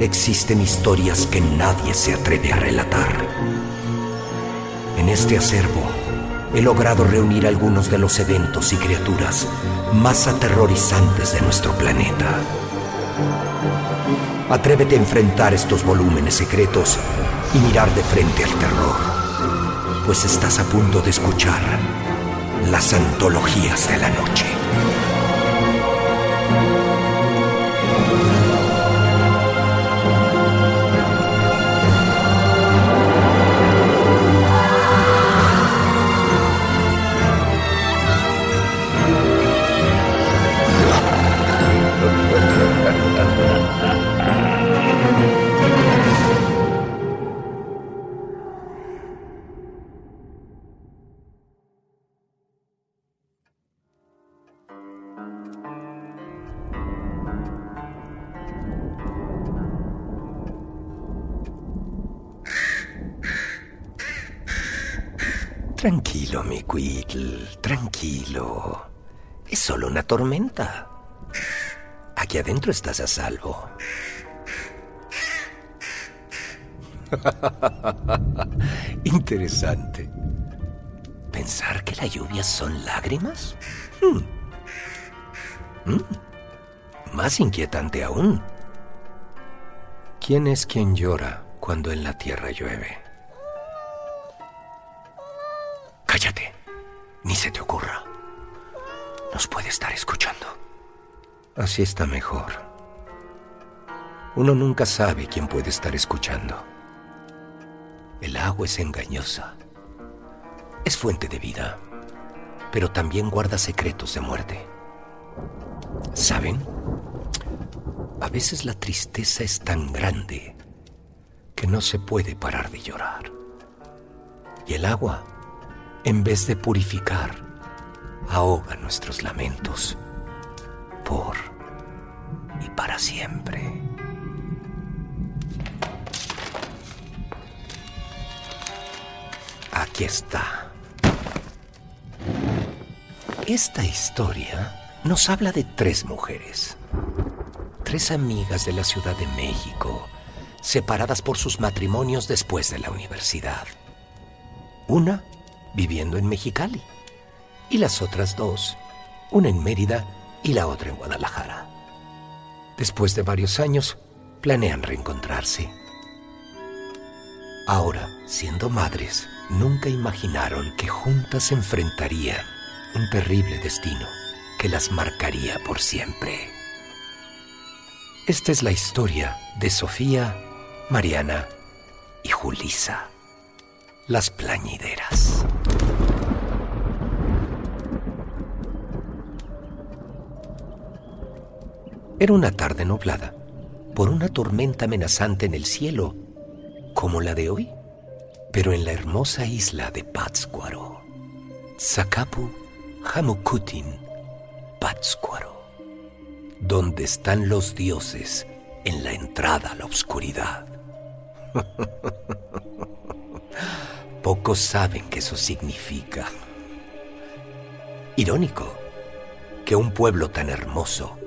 existen historias que nadie se atreve a relatar. En este acervo he logrado reunir algunos de los eventos y criaturas más aterrorizantes de nuestro planeta. Atrévete a enfrentar estos volúmenes secretos y mirar de frente al terror, pues estás a punto de escuchar las antologías de la noche. Tranquilo. Es solo una tormenta. Aquí adentro estás a salvo. Interesante. ¿Pensar que la lluvia son lágrimas? Hmm. Hmm. Más inquietante aún. ¿Quién es quien llora cuando en la tierra llueve? Cállate. Ni se te ocurra. Nos puede estar escuchando. Así está mejor. Uno nunca sabe quién puede estar escuchando. El agua es engañosa. Es fuente de vida, pero también guarda secretos de muerte. ¿Saben? A veces la tristeza es tan grande que no se puede parar de llorar. Y el agua en vez de purificar, ahoga nuestros lamentos por y para siempre. Aquí está. Esta historia nos habla de tres mujeres, tres amigas de la Ciudad de México, separadas por sus matrimonios después de la universidad. Una viviendo en Mexicali, y las otras dos, una en Mérida y la otra en Guadalajara. Después de varios años, planean reencontrarse. Ahora, siendo madres, nunca imaginaron que juntas enfrentarían un terrible destino que las marcaría por siempre. Esta es la historia de Sofía, Mariana y Julisa, las plañideras. Era una tarde nublada, por una tormenta amenazante en el cielo, como la de hoy, pero en la hermosa isla de Pátzcuaro. Sakapu Hamukutin, Pátzcuaro, donde están los dioses en la entrada a la oscuridad. Pocos saben qué eso significa. Irónico que un pueblo tan hermoso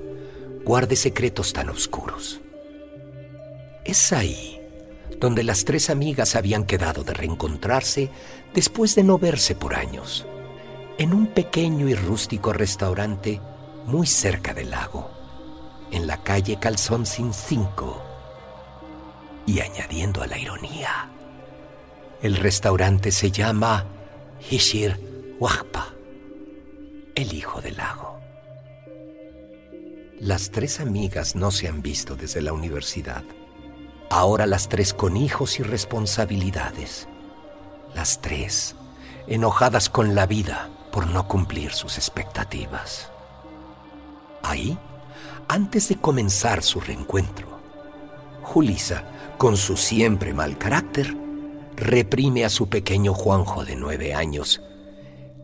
guarde secretos tan oscuros. Es ahí donde las tres amigas habían quedado de reencontrarse después de no verse por años, en un pequeño y rústico restaurante muy cerca del lago, en la calle Calzón Sin 5. Y añadiendo a la ironía, el restaurante se llama Hishir Wahpa, el hijo del lago. Las tres amigas no se han visto desde la universidad. Ahora las tres con hijos y responsabilidades. Las tres enojadas con la vida por no cumplir sus expectativas. Ahí, antes de comenzar su reencuentro, Julisa, con su siempre mal carácter, reprime a su pequeño Juanjo de nueve años,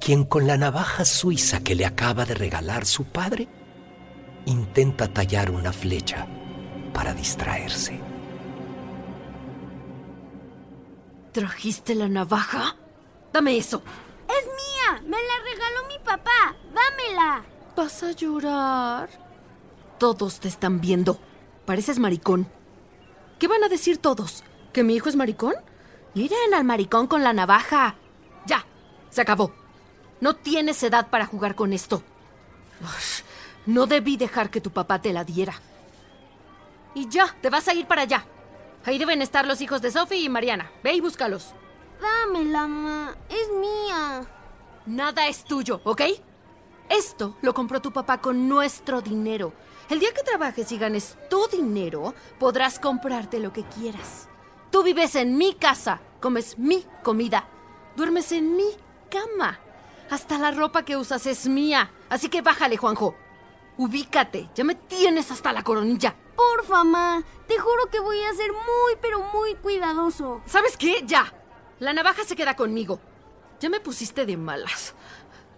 quien con la navaja suiza que le acaba de regalar su padre, intenta tallar una flecha para distraerse. ¿Trajiste la navaja? Dame eso. Es mía. Me la regaló mi papá. Dámela. ¿Vas a llorar? Todos te están viendo. Pareces maricón. ¿Qué van a decir todos? ¿Que mi hijo es maricón? Miren al maricón con la navaja. Ya, se acabó. No tienes edad para jugar con esto. no debí dejar que tu papá te la diera. Y ya, te vas a ir para allá. Ahí deben estar los hijos de Sophie y Mariana. Ve y búscalos. Dámela, ma. Es mía. Nada es tuyo, ¿ok? Esto lo compró tu papá con nuestro dinero. El día que trabajes y ganes tu dinero, podrás comprarte lo que quieras. Tú vives en mi casa, comes mi comida, duermes en mi cama. Hasta la ropa que usas es mía. Así que bájale, Juanjo. Ubícate, ya me tienes hasta la coronilla. Porfa, ma. Te juro que voy a ser muy, pero muy cuidadoso. ¿Sabes qué? Ya. La navaja se queda conmigo. Ya me pusiste de malas.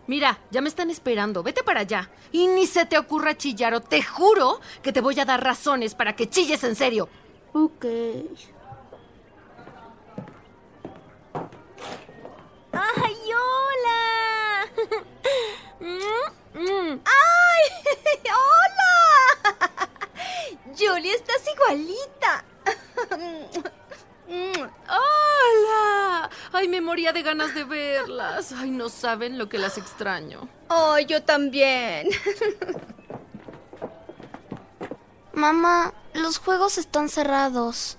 Mira, ya me están esperando. Vete para allá. Y ni se te ocurra chillar o te juro que te voy a dar razones para que chilles en serio. Ok. ¡Ay, hola! Mm, mm. ¡Ay! ¡Hola! Julie, estás igualita. ¡Hola! Ay, me moría de ganas de verlas. Ay, no saben lo que las extraño. Oh, yo también. Mamá, los juegos están cerrados.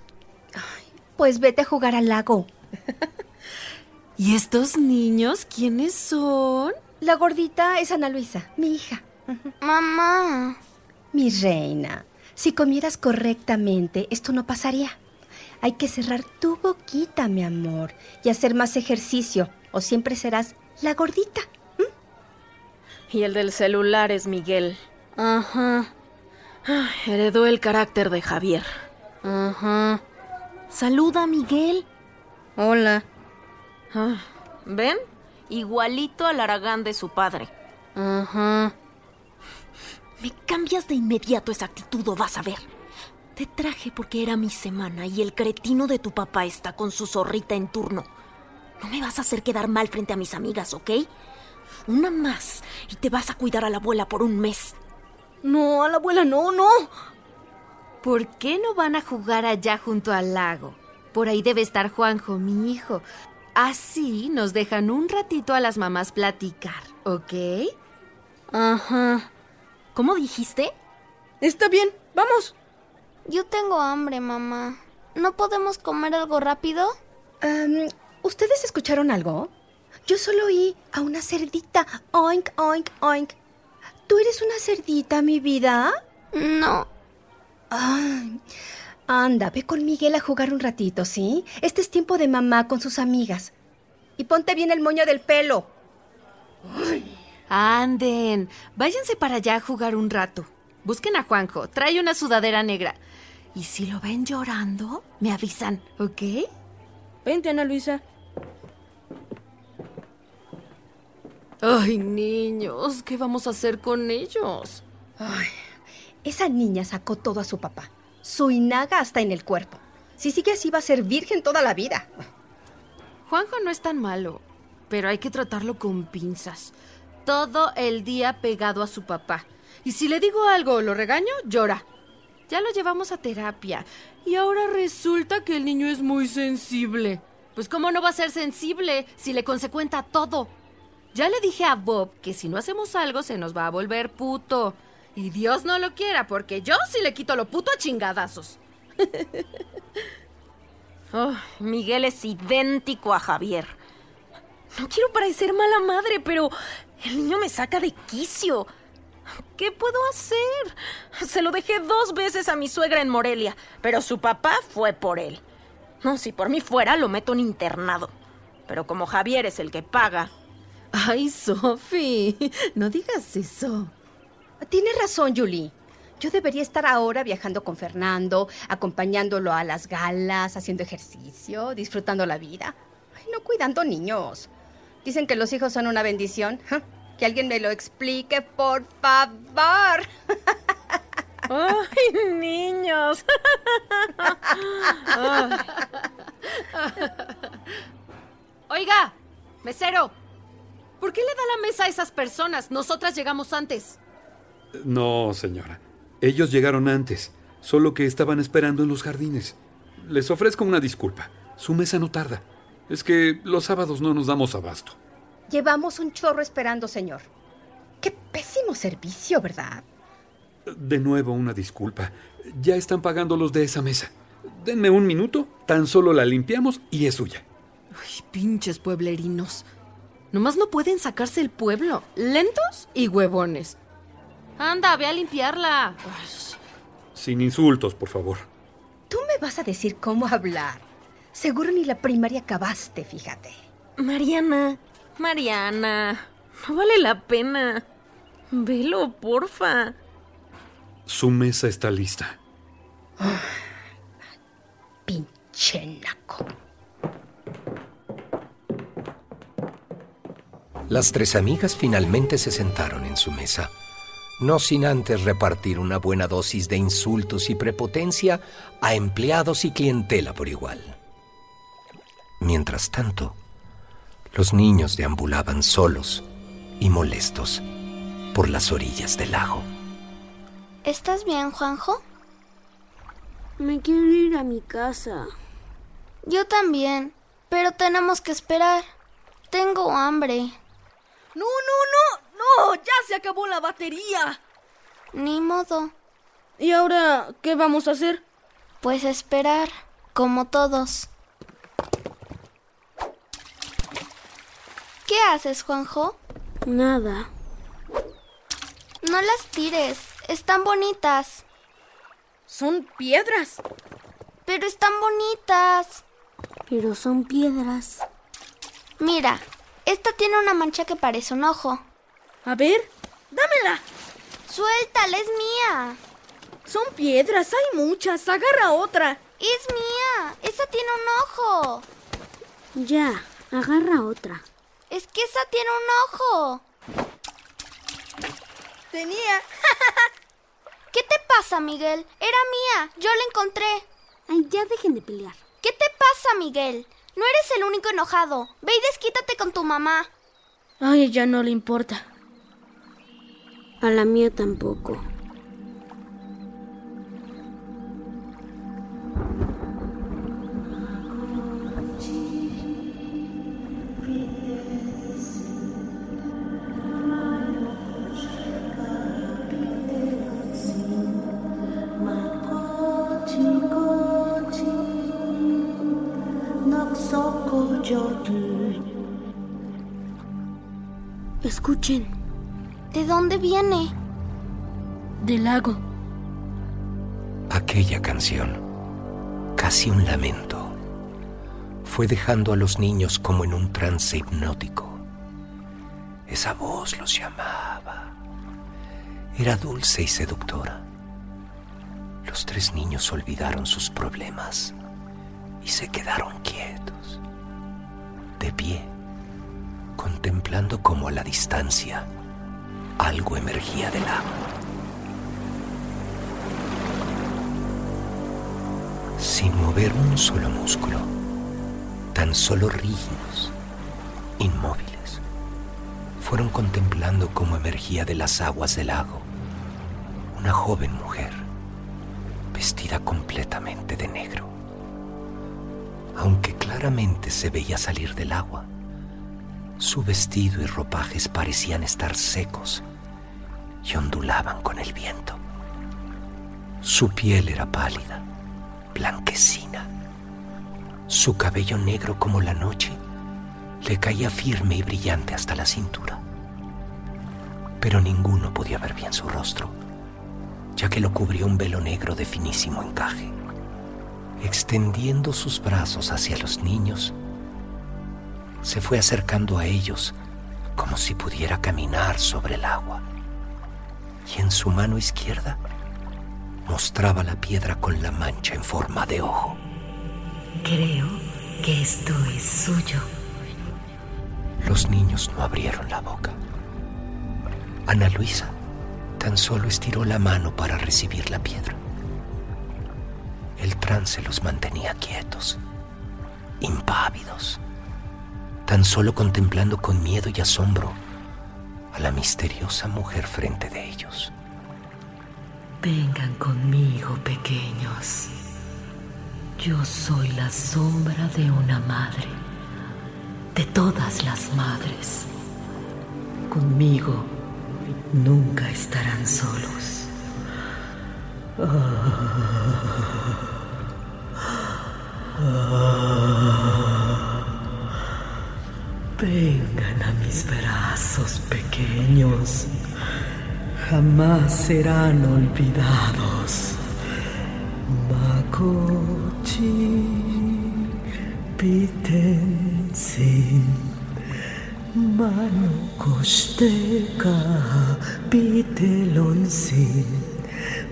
pues vete a jugar al lago. ¿Y estos niños quiénes son? La gordita es Ana Luisa, mi hija. Mamá. Mi reina, si comieras correctamente, esto no pasaría. Hay que cerrar tu boquita, mi amor, y hacer más ejercicio, o siempre serás la gordita. Y el del celular es Miguel. Ajá. Heredó el carácter de Javier. Ajá. Saluda, Miguel. Hola. Ah, ¿Ven? Igualito al Aragán de su padre. Ajá. Me cambias de inmediato esa actitud o vas a ver. Te traje porque era mi semana y el cretino de tu papá está con su zorrita en turno. No me vas a hacer quedar mal frente a mis amigas, ¿ok? Una más y te vas a cuidar a la abuela por un mes. No, a la abuela no, no. ¿Por qué no van a jugar allá junto al lago? Por ahí debe estar Juanjo, mi hijo. Así nos dejan un ratito a las mamás platicar, ¿ok? Ajá. ¿Cómo dijiste? Está bien, vamos. Yo tengo hambre, mamá. ¿No podemos comer algo rápido? Am, ¿Ustedes escucharon algo? Yo solo oí a una cerdita. Oink, oink, oink. ¿Tú eres una cerdita, mi vida? No. Ay, anda, ve con Miguel a jugar un ratito, ¿sí? Este es tiempo de mamá con sus amigas. Y ponte bien el moño del pelo. Anden, váyanse para allá a jugar un rato. Busquen a Juanjo, trae una sudadera negra. Y si lo ven llorando, me avisan, ¿ok? Vente, Ana Luisa. Ay, niños, ¿qué vamos a hacer con ellos? Ay, esa niña sacó todo a su papá. Su inaga hasta en el cuerpo. Si sigue así va a ser virgen toda la vida. Juanjo no es tan malo, pero hay que tratarlo con pinzas. Todo el día pegado a su papá. Y si le digo algo o lo regaño, llora. Ya lo llevamos a terapia. Y ahora resulta que el niño es muy sensible. Pues cómo no va a ser sensible si le consecuenta todo. Ya le dije a Bob que si no hacemos algo se nos va a volver puto. Y Dios no lo quiera, porque yo sí le quito lo puto a chingadazos. Oh, Miguel es idéntico a Javier. No quiero parecer mala madre, pero el niño me saca de quicio. ¿Qué puedo hacer? Se lo dejé dos veces a mi suegra en Morelia, pero su papá fue por él. No, si por mí fuera, lo meto en internado. Pero como Javier es el que paga. Ay, Sophie, no digas eso. Tienes razón, Julie. Yo debería estar ahora viajando con Fernando, acompañándolo a las galas, haciendo ejercicio, disfrutando la vida. Ay, no cuidando niños. Dicen que los hijos son una bendición. Que alguien me lo explique, por favor. ¡Ay, niños! Oiga, mesero, ¿por qué le da la mesa a esas personas? Nosotras llegamos antes. No, señora. Ellos llegaron antes, solo que estaban esperando en los jardines. Les ofrezco una disculpa. Su mesa no tarda. Es que los sábados no nos damos abasto. Llevamos un chorro esperando, señor. Qué pésimo servicio, ¿verdad? De nuevo una disculpa. Ya están pagando los de esa mesa. Denme un minuto, tan solo la limpiamos y es suya. Ay, pinches pueblerinos. Nomás no pueden sacarse el pueblo. Lentos y huevones. Anda, ve a limpiarla. Sin insultos, por favor. Tú me vas a decir cómo hablar. Seguro ni la primaria acabaste, fíjate. Mariana, Mariana, no vale la pena. Velo, porfa. Su mesa está lista. pinche naco. Las tres amigas finalmente se sentaron en su mesa, no sin antes repartir una buena dosis de insultos y prepotencia a empleados y clientela por igual. Mientras tanto, los niños deambulaban solos y molestos por las orillas del lago. ¿Estás bien, Juanjo? Me quiero ir a mi casa. Yo también, pero tenemos que esperar. Tengo hambre. No, no, no, no, ya se acabó la batería. Ni modo. ¿Y ahora qué vamos a hacer? Pues esperar, como todos. ¿Qué haces, Juanjo? Nada. No las tires, están bonitas. Son piedras. Pero están bonitas. Pero son piedras. Mira, esta tiene una mancha que parece un ojo. A ver, dámela. Suéltala, es mía. Son piedras, hay muchas. Agarra otra. Es mía. Esa tiene un ojo. Ya, agarra otra. Es que esa tiene un ojo. Tenía. ¿Qué te pasa, Miguel? Era mía. Yo la encontré. Ay, ya dejen de pelear. ¿Qué te pasa, Miguel? No eres el único enojado. Ve y desquítate con tu mamá. Ay, ya no le importa. A la mía tampoco. Escuchen. ¿De dónde viene? Del lago. Aquella canción, casi un lamento, fue dejando a los niños como en un trance hipnótico. Esa voz los llamaba. Era dulce y seductora. Los tres niños olvidaron sus problemas y se quedaron quietos, de pie, contemplando como a la distancia algo emergía del agua. Sin mover un solo músculo, tan solo rígidos, inmóviles, fueron contemplando cómo emergía de las aguas del lago una joven mujer, vestida completamente de negro. Aunque claramente se veía salir del agua, su vestido y ropajes parecían estar secos y ondulaban con el viento. Su piel era pálida, blanquecina. Su cabello negro como la noche le caía firme y brillante hasta la cintura. Pero ninguno podía ver bien su rostro, ya que lo cubría un velo negro de finísimo encaje. Extendiendo sus brazos hacia los niños, se fue acercando a ellos como si pudiera caminar sobre el agua. Y en su mano izquierda mostraba la piedra con la mancha en forma de ojo. Creo que esto es suyo. Los niños no abrieron la boca. Ana Luisa tan solo estiró la mano para recibir la piedra. El trance los mantenía quietos, impávidos, tan solo contemplando con miedo y asombro a la misteriosa mujer frente de ellos. Vengan conmigo, pequeños. Yo soy la sombra de una madre, de todas las madres. Conmigo nunca estarán solos. Vengan a mis brazos pequeños. Jamás serán olvidados. Makochi Pitensin Mano Kosteka Pitelonsin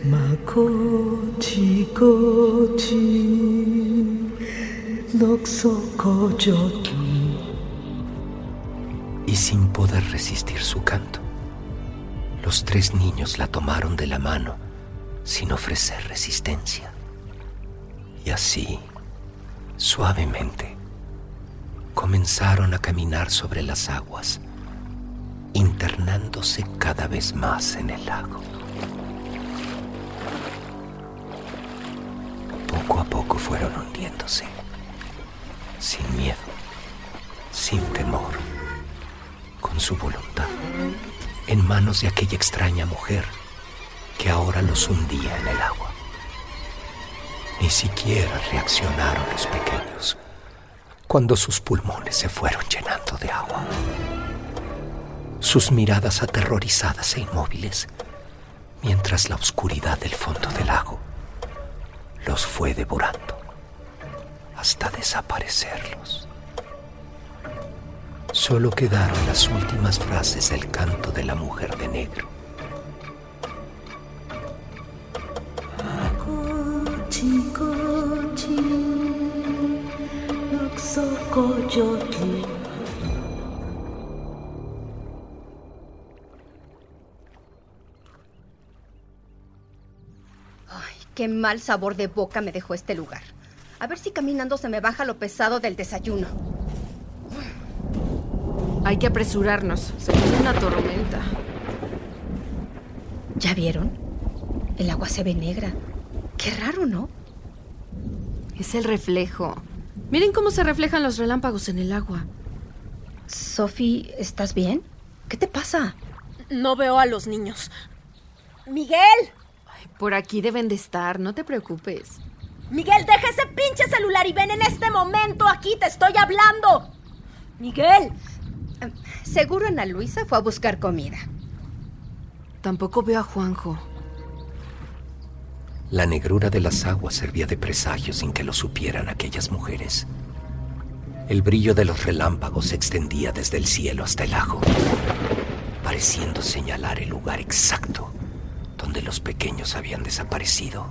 Makochi Kochi Noxokoyoki Y sin poder resistir su canto, los tres niños la tomaron de la mano sin ofrecer resistencia. Y así, suavemente, comenzaron a caminar sobre las aguas, internándose cada vez más en el lago. Poco a poco fueron hundiéndose, sin miedo, sin temor, con su voluntad, en manos de aquella extraña mujer que ahora los hundía en el agua. Ni siquiera reaccionaron los pequeños cuando sus pulmones se fueron llenando de agua. Sus miradas aterrorizadas e inmóviles, mientras la oscuridad del fondo del lago los fue devorando hasta desaparecerlos. Solo quedaron las últimas frases del canto de la mujer de negro. Ay, qué mal sabor de boca me dejó este lugar. A ver si caminando se me baja lo pesado del desayuno. Hay que apresurarnos. Se viene una tormenta. ¿Ya vieron? El agua se ve negra. Qué raro, ¿no? Es el reflejo. Miren cómo se reflejan los relámpagos en el agua. Sophie, ¿estás bien? ¿Qué te pasa? No veo a los niños. ¡Miguel! Por aquí deben de estar, no te preocupes. Miguel, deja ese pinche celular y ven en este momento. Aquí te estoy hablando. Miguel. Seguro Ana Luisa fue a buscar comida. Tampoco veo a Juanjo. La negrura de las aguas servía de presagio sin que lo supieran aquellas mujeres. El brillo de los relámpagos se extendía desde el cielo hasta el lago, pareciendo señalar el lugar exacto donde los pequeños habían desaparecido.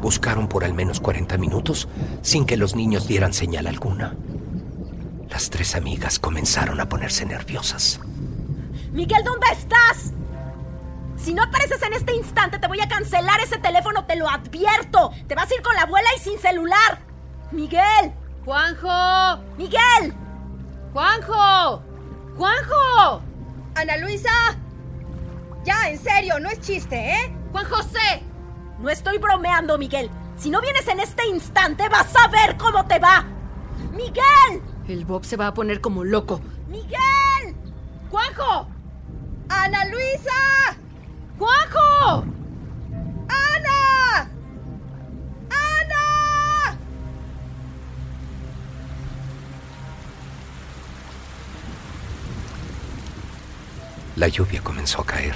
Buscaron por al menos 40 minutos sin que los niños dieran señal alguna. Las tres amigas comenzaron a ponerse nerviosas. Miguel, ¿dónde estás? Si no apareces en este instante, te voy a cancelar ese teléfono, te lo advierto. Te vas a ir con la abuela y sin celular. Miguel. Juanjo. Miguel. Juanjo. Juanjo. Ana Luisa. Ya, en serio, no es chiste, ¿eh? Juan José. No estoy bromeando, Miguel. Si no vienes en este instante, vas a ver cómo te va. Miguel. El Bob se va a poner como loco. Miguel. Juanjo. ¡Ana Luisa! ¡Juanjo! ¡Ana! ¡Ana! La lluvia comenzó a caer,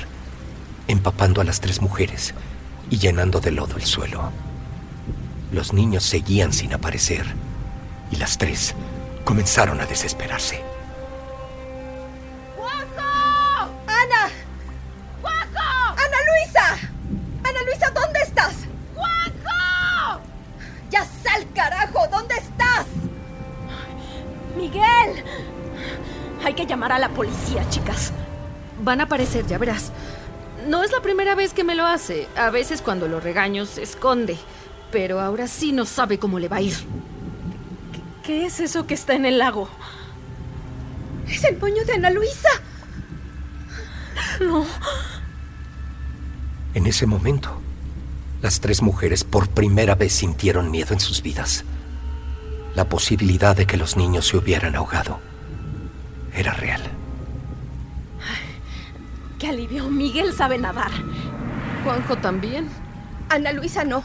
empapando a las tres mujeres y llenando de lodo el suelo. Los niños seguían sin aparecer y las tres comenzaron a desesperarse. ¡Juanjo! ¡Ana! ¡Juanjo! ¡Ana Luisa! ¡Ana Luisa, ¿dónde estás? ¡Juanjo! ¡Ya sal, carajo! ¿Dónde estás? ¡Miguel! Hay que llamar a la policía, chicas. Van a aparecer, ya verás. No es la primera vez que me lo hace. A veces cuando lo regaño se esconde. Pero ahora sí no sabe cómo le va a ir. ¿Qué es eso que está en el lago? Es el moño de Ana Luisa. No. En ese momento, las tres mujeres por primera vez sintieron miedo en sus vidas. La posibilidad de que los niños se hubieran ahogado era real. ¡Qué alivio! Miguel sabe nadar. Juanjo también. Ana Luisa no.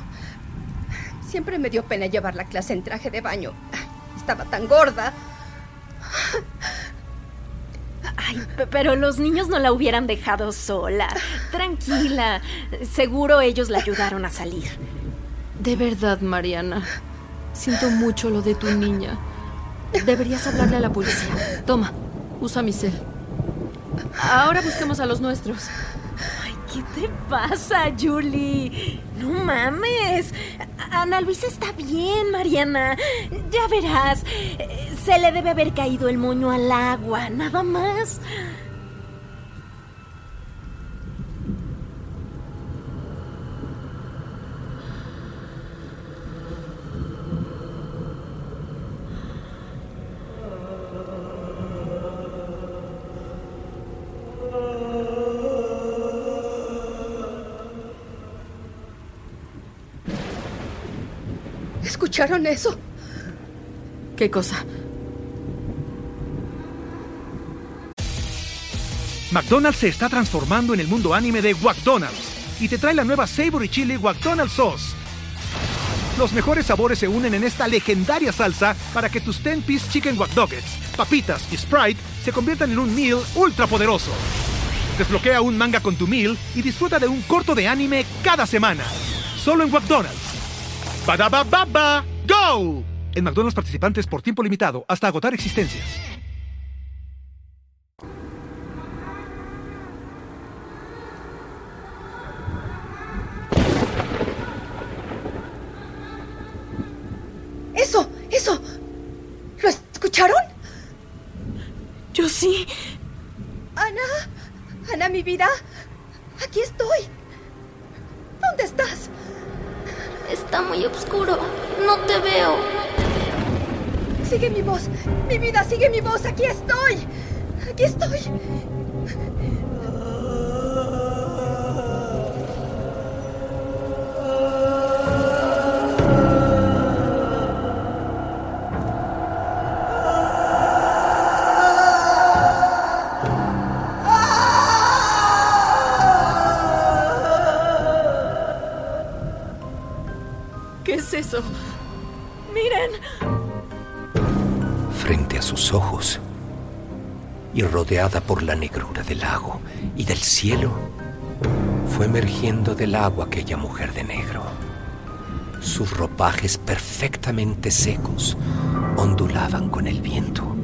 Siempre me dio pena llevar la clase en traje de baño. Estaba tan gorda. Ay, pe- pero los niños no la hubieran dejado sola. Tranquila. Seguro ellos la ayudaron a salir. De verdad, Mariana. Siento mucho lo de tu niña. Deberías hablarle a la policía. Toma, usa mi cel. Ahora busquemos a los nuestros. ¿Qué te pasa, Julie? No mames. Ana Luisa está bien, Mariana. Ya verás. Se le debe haber caído el moño al agua, nada más. ¿Escucharon eso? ¿Qué cosa? McDonald's se está transformando en el mundo anime de McDonald's y te trae la nueva Savory Chili McDonald's Sauce. Los mejores sabores se unen en esta legendaria salsa para que tus 10-piece chicken wack Nuggets, papitas y Sprite se conviertan en un meal ultra poderoso. Desbloquea un manga con tu meal y disfruta de un corto de anime cada semana. Solo en McDonald's. ¡Badabababa! ¡Go! En McDonald's participantes por tiempo limitado hasta agotar existencias. Sigue mi voz. Mi vida, sigue mi voz. Aquí estoy. Aquí estoy. Y rodeada por la negrura del lago y del cielo, fue emergiendo del agua aquella mujer de negro. Sus ropajes perfectamente secos ondulaban con el viento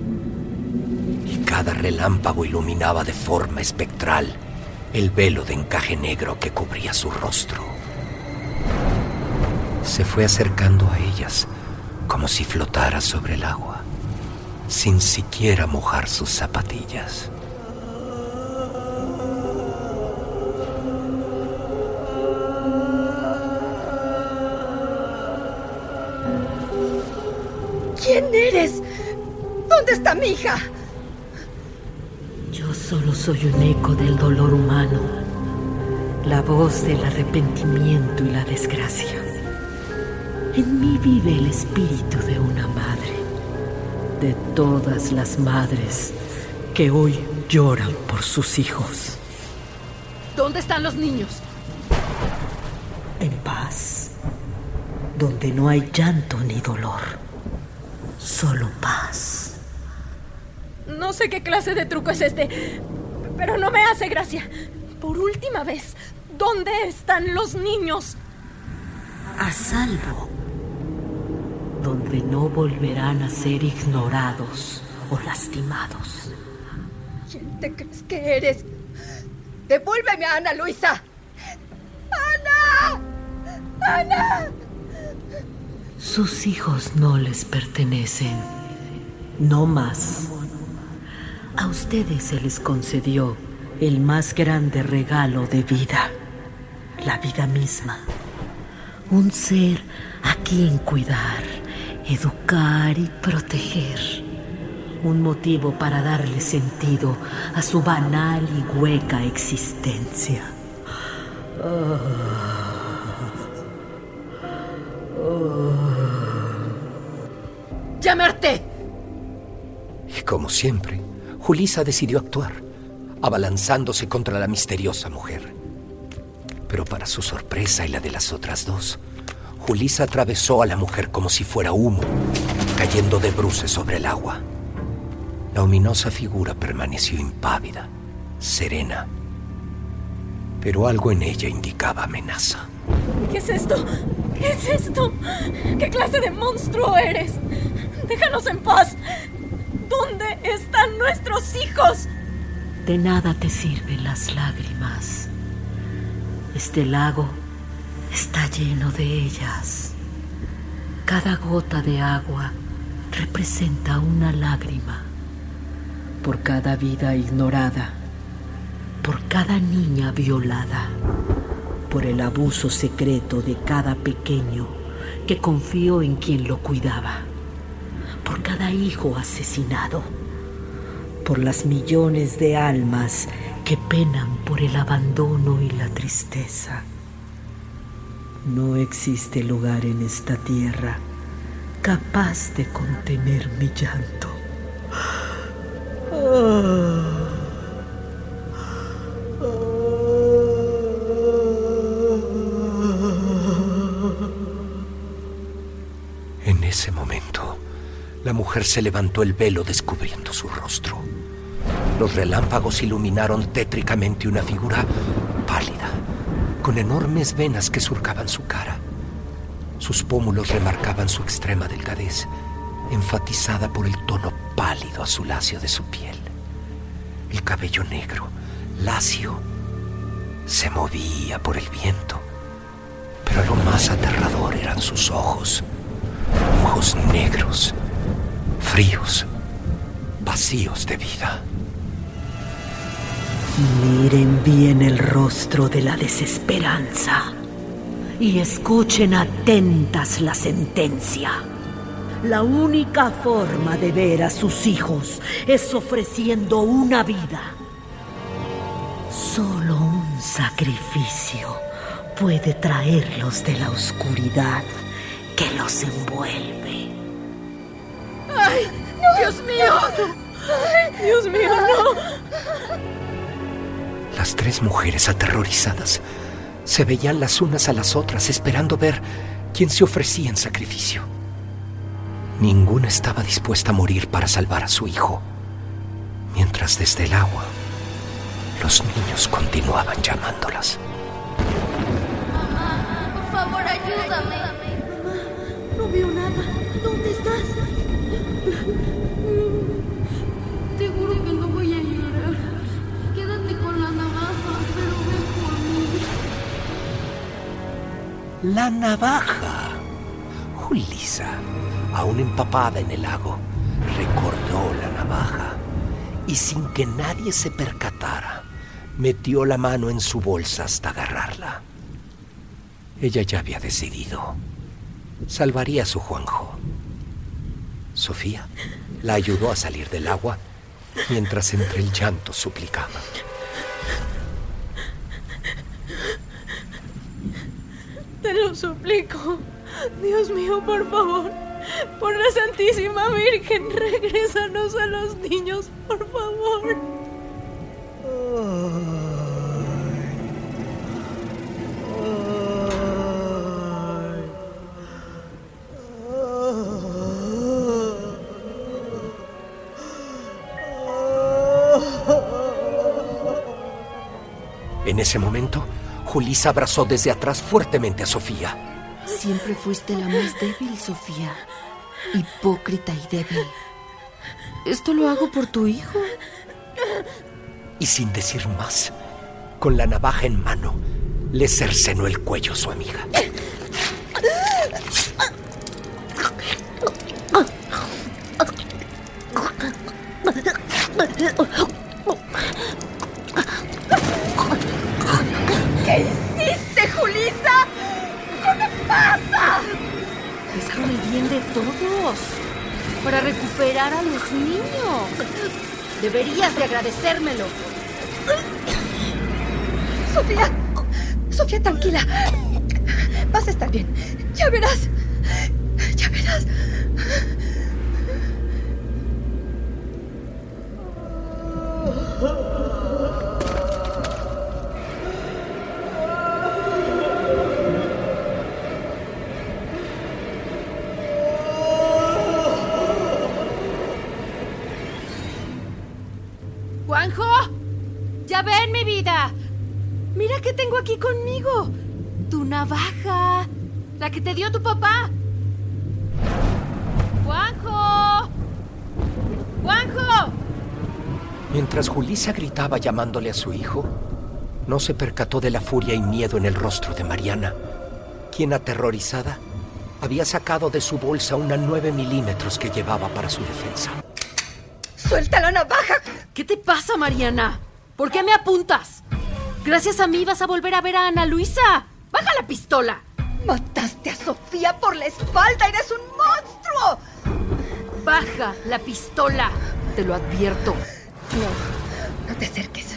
y cada relámpago iluminaba de forma espectral el velo de encaje negro que cubría su rostro. Se fue acercando a ellas como si flotara sobre el agua, sin siquiera mojar sus zapatillas. ¿Quién eres? ¿Dónde está mi hija? Yo solo soy un eco del dolor humano, la voz del arrepentimiento y la desgracia. En mí vive el espíritu de una madre, de todas las madres que hoy lloran por sus hijos. ¿Dónde están los niños? En paz, donde no hay llanto ni dolor, solo paz. No sé qué clase de truco es este, pero no me hace gracia. Por última vez, ¿dónde están los niños? A salvo, donde no volverán a ser ignorados o lastimados. ¿Quién te crees que eres? ¡Devuélveme a Ana Luisa! ¡Ana! ¡Ana! Sus hijos no les pertenecen. No más. A ustedes se les concedió el más grande regalo de vida, la vida misma. Un ser a quien cuidar, educar y proteger. Un motivo para darle sentido a su banal y hueca existencia. ¡Llamarte! Y como siempre, Julisa decidió actuar, abalanzándose contra la misteriosa mujer. Pero para su sorpresa y la de las otras dos, Julisa atravesó a la mujer como si fuera humo, cayendo de bruces sobre el agua. La ominosa figura permaneció impávida, serena, pero algo en ella indicaba amenaza. ¿Qué es esto? ¿Qué es esto? ¿Qué clase de monstruo eres? Déjanos en paz. ¿Dónde están nuestros hijos? De nada te sirven las lágrimas. Este lago está lleno de ellas. Cada gota de agua representa una lágrima. Por cada vida ignorada, por cada niña violada, por el abuso secreto de cada pequeño que confió en quien lo cuidaba, por cada hijo asesinado, por las millones de almas que penan por el abandono y la tristeza. No existe lugar en esta tierra capaz de contener mi llanto. En ese momento, la mujer se levantó el velo descubriendo su rostro. Los relámpagos iluminaron tétricamente una figura con enormes venas que surcaban su cara. Sus pómulos remarcaban su extrema delgadez, enfatizada por el tono pálido azuláceo de su piel. El cabello negro, lacio, se movía por el viento, pero lo más aterrador eran sus ojos, ojos negros, fríos, vacíos de vida. Miren bien el rostro de la desesperanza y escuchen atentas la sentencia. La única forma de ver a sus hijos es ofreciendo una vida. Solo un sacrificio puede traerlos de la oscuridad que los envuelve. ¡Ay! ¡Dios mío! ¡Ay, Dios mío, no! Las tres mujeres aterrorizadas se veían las unas a las otras esperando ver quién se ofrecía en sacrificio. Ninguna estaba dispuesta a morir para salvar a su hijo, mientras desde el agua los niños continuaban llamándolas. Mamá, por favor, ayúdame. No veo nada. ¿Dónde estás? La navaja. Julisa, aún empapada en el lago, recordó la navaja y sin que nadie se percatara, metió la mano en su bolsa hasta agarrarla. Ella ya había decidido. Salvaría a su Juanjo. Sofía la ayudó a salir del agua mientras entre el llanto suplicaba. Te lo suplico. Dios mío, por favor. Por la Santísima Virgen, regrésanos a los niños, por favor. En ese momento, Julisa abrazó desde atrás fuertemente a Sofía. Siempre fuiste la más débil, Sofía. Hipócrita y débil. Esto lo hago por tu hijo. Y sin decir más, con la navaja en mano, le cercenó el cuello a su amiga. De todos. Para recuperar a los niños. Deberías de agradecérmelo. Sofía, Sofía, tranquila. Vas a estar bien. Ya verás. Ya verás. Que te dio tu papá. ¡Juanjo! ¡Juanjo! Mientras Julisa gritaba llamándole a su hijo, no se percató de la furia y miedo en el rostro de Mariana, quien aterrorizada había sacado de su bolsa una 9 milímetros que llevaba para su defensa. ¡Suelta la navaja! ¿Qué te pasa, Mariana? ¿Por qué me apuntas? Gracias a mí vas a volver a ver a Ana Luisa. ¡Baja la pistola! Mataste a Sofía por la espalda. ¡Eres un monstruo! Baja la pistola. Te lo advierto. No, no te acerques.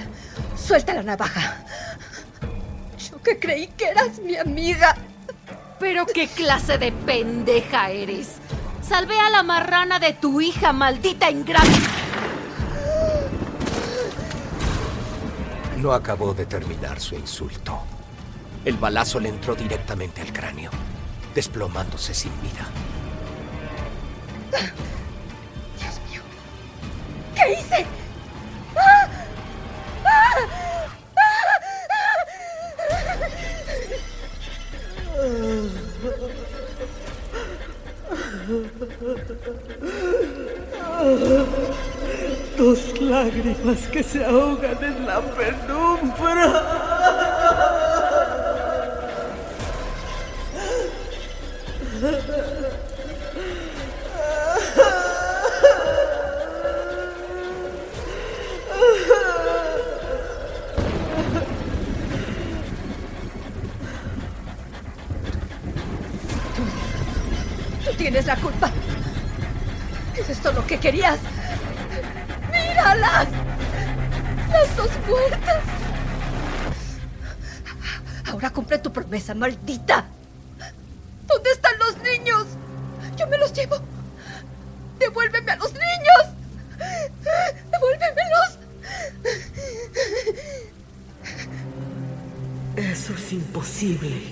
Suelta la navaja. Yo que creí que eras mi amiga. Pero qué clase de pendeja eres. Salvé a la marrana de tu hija, maldita ingrata. No acabó de terminar su insulto. El balazo le entró directamente al cráneo, desplomándose sin vida. Dios mío. ¿Qué hice? ¡Ah! ¡Ah! Dos lágrimas que se ahogan en la penumbra. ¡Míralas! Las dos muertas. Ahora cumple tu promesa, maldita. ¿Dónde están los niños? Yo me los llevo. Devuélveme a los niños. Devuélvemelos. Eso es imposible.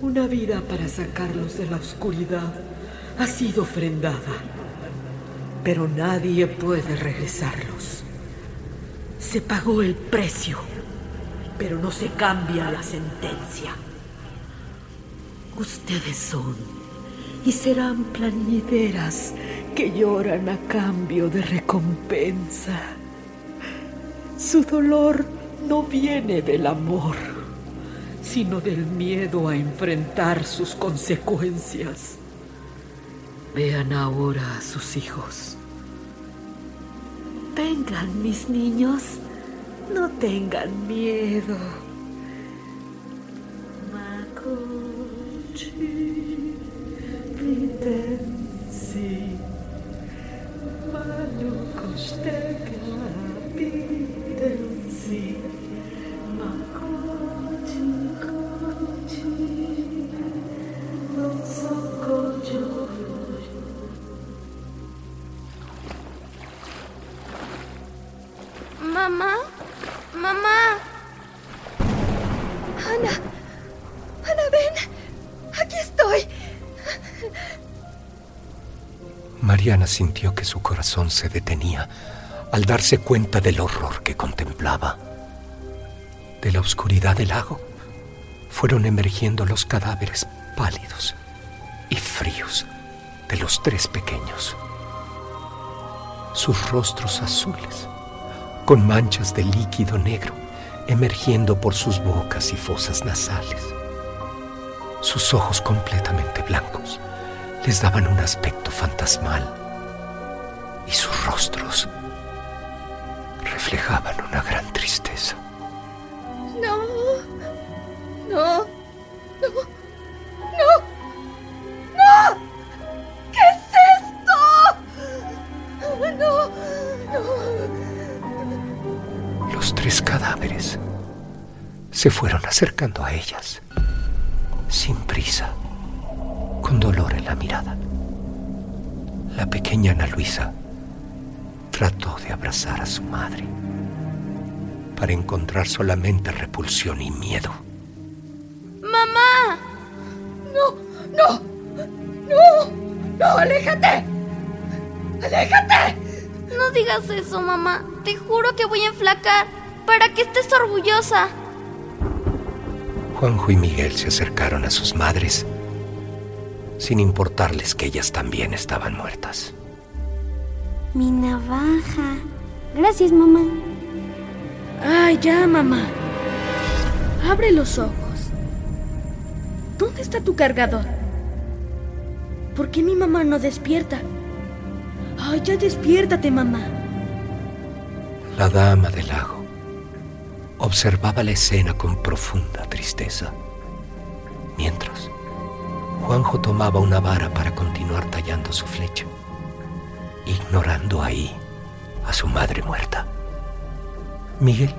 Una vida para sacarlos de la oscuridad ha sido ofrendada, pero nadie puede regresarlos. Se pagó el precio, pero no se cambia la sentencia. Ustedes son y serán plañideras que lloran a cambio de recompensa. Su dolor no viene del amor, sino del miedo a enfrentar sus consecuencias. Vean ahora a sus hijos. Vengan, mis niños, no tengan miedo. Sintió que su corazón se detenía al darse cuenta del horror que contemplaba. De la oscuridad del lago fueron emergiendo los cadáveres pálidos y fríos de los tres pequeños. Sus rostros azules, con manchas de líquido negro emergiendo por sus bocas y fosas nasales. Sus ojos completamente blancos les daban un aspecto fantasmal y sus rostros reflejaban una gran tristeza. No, no, no, no, no. ¿Qué es esto? No, no. Los tres cadáveres se fueron acercando a ellas, sin prisa, con dolor en la mirada. La pequeña Ana Luisa trató de abrazar a su madre para encontrar solamente repulsión y miedo. ¡Mamá! No, no, no, no, aléjate. Aléjate. No digas eso, mamá. Te juro que voy a enflacar para que estés orgullosa. Juanjo y Miguel se acercaron a sus madres sin importarles que ellas también estaban muertas. Mi navaja. Gracias, mamá. Ay, ya, mamá. Abre los ojos. ¿Dónde está tu cargador? ¿Por qué mi mamá no despierta? Ay, ya despiértate, mamá. La dama del lago observaba la escena con profunda tristeza. Mientras, Juanjo tomaba una vara para continuar tallando su flecha, ignorando ahí a su madre muerta. Miguel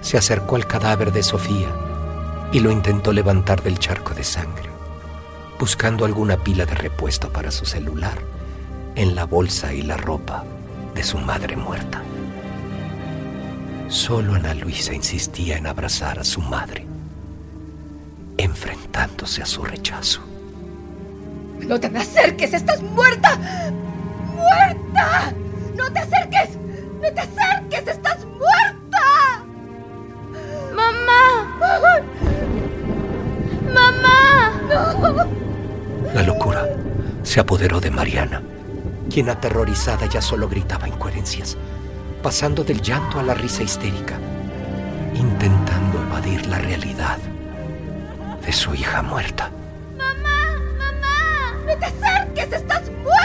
se acercó al cadáver de Sofía y lo intentó levantar del charco de sangre, buscando alguna pila de repuesto para su celular en la bolsa y la ropa de su madre muerta. Solo Ana Luisa insistía en abrazar a su madre, enfrentándose a su rechazo. No te me acerques, estás muerta. ¡Muerta! ¡No te acerques! ¡No te acerques! ¡Estás muerta! ¡Mamá! ¡Mamá! La locura se apoderó de Mariana, quien aterrorizada ya solo gritaba incoherencias, pasando del llanto a la risa histérica, intentando evadir la realidad de su hija muerta. ¡Mamá! ¡Mamá! ¡No te acerques! ¡Estás muerta!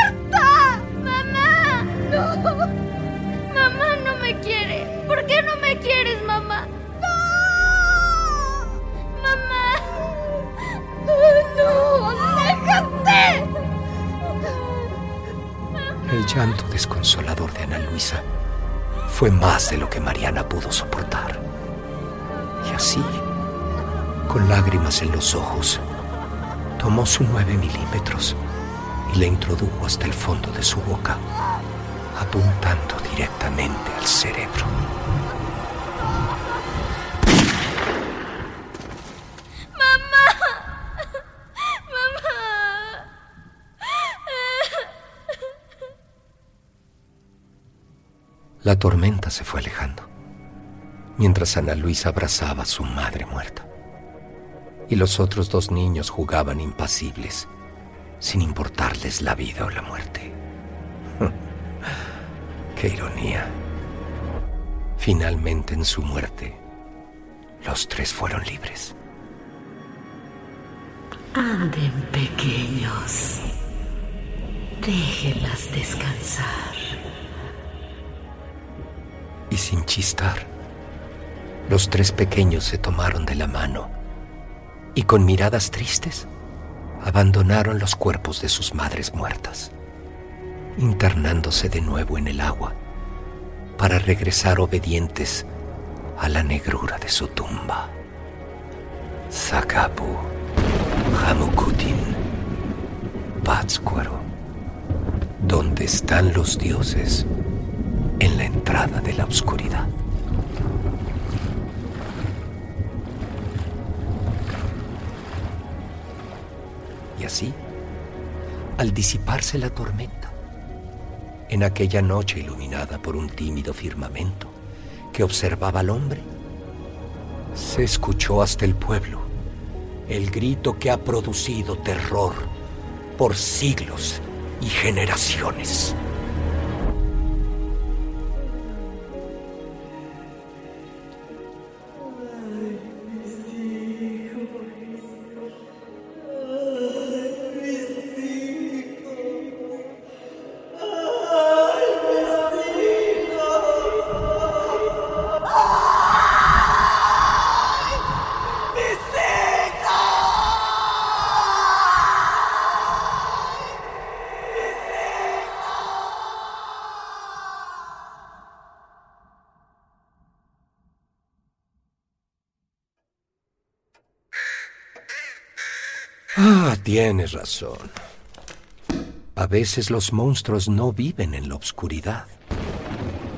¡Mamá! ¡No! Me quiere. ¿Por qué no me quieres, mamá? Mamá. ¡No! ¡Aléjate! El llanto desconsolador de Ana Luisa fue más de lo que Mariana pudo soportar. Y así, con lágrimas en los ojos, tomó su nueve milímetros y la introdujo hasta el fondo de su boca, apuntando directamente al cerebro. La tormenta se fue alejando, mientras Ana Luisa abrazaba a su madre muerta. Y los otros dos niños jugaban impasibles, sin importarles la vida o la muerte. ¡Qué ironía! Finalmente en su muerte, los tres fueron libres. Anden pequeños. Déjenlas descansar. y sin chistar, los tres pequeños se tomaron de la mano y con miradas tristes abandonaron los cuerpos de sus madres muertas, internándose de nuevo en el agua para regresar obedientes a la negrura de su tumba. Zakapu, Hamukutin, Pátzcuaro, donde están los dioses en la entrada de la oscuridad. Y así, al disiparse la tormenta, en aquella noche iluminada por un tímido firmamento que observaba al hombre, Se escuchó hasta el pueblo el grito que ha producido terror por siglos y generaciones. Tienes razón. A veces los monstruos no viven en la oscuridad,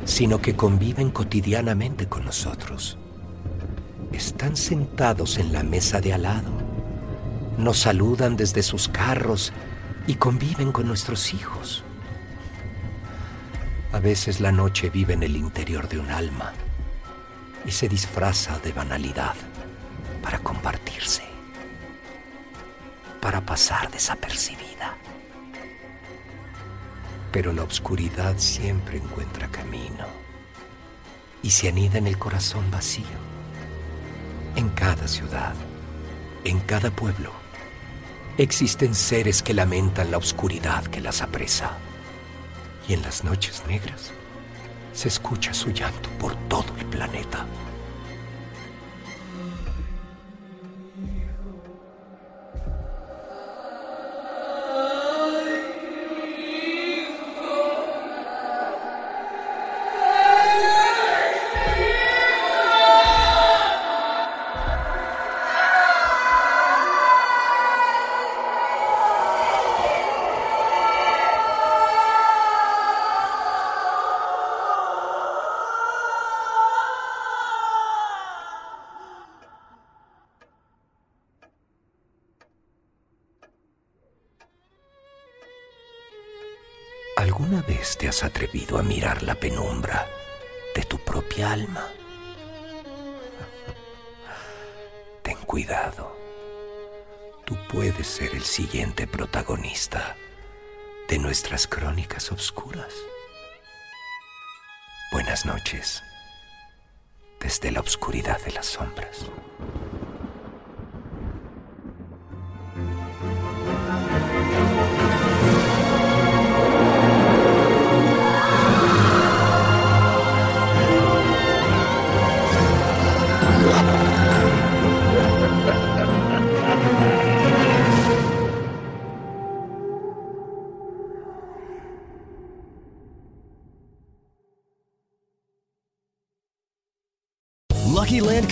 sino que conviven cotidianamente con nosotros. Están sentados en la mesa de al lado, nos saludan desde sus carros y conviven con nuestros hijos. A veces la noche vive en el interior de un alma y se disfraza de banalidad para compartirse para pasar desapercibida. Pero la oscuridad siempre encuentra camino y se anida en el corazón vacío. En cada ciudad, en cada pueblo, existen seres que lamentan la oscuridad que las apresa. Y en las noches negras se escucha su llanto por todo el planeta. ¿Alguna vez te has atrevido a mirar la penumbra de tu propia alma? Ten cuidado. Tú puedes ser el siguiente protagonista de nuestras crónicas oscuras. Buenas noches, desde la oscuridad de las sombras.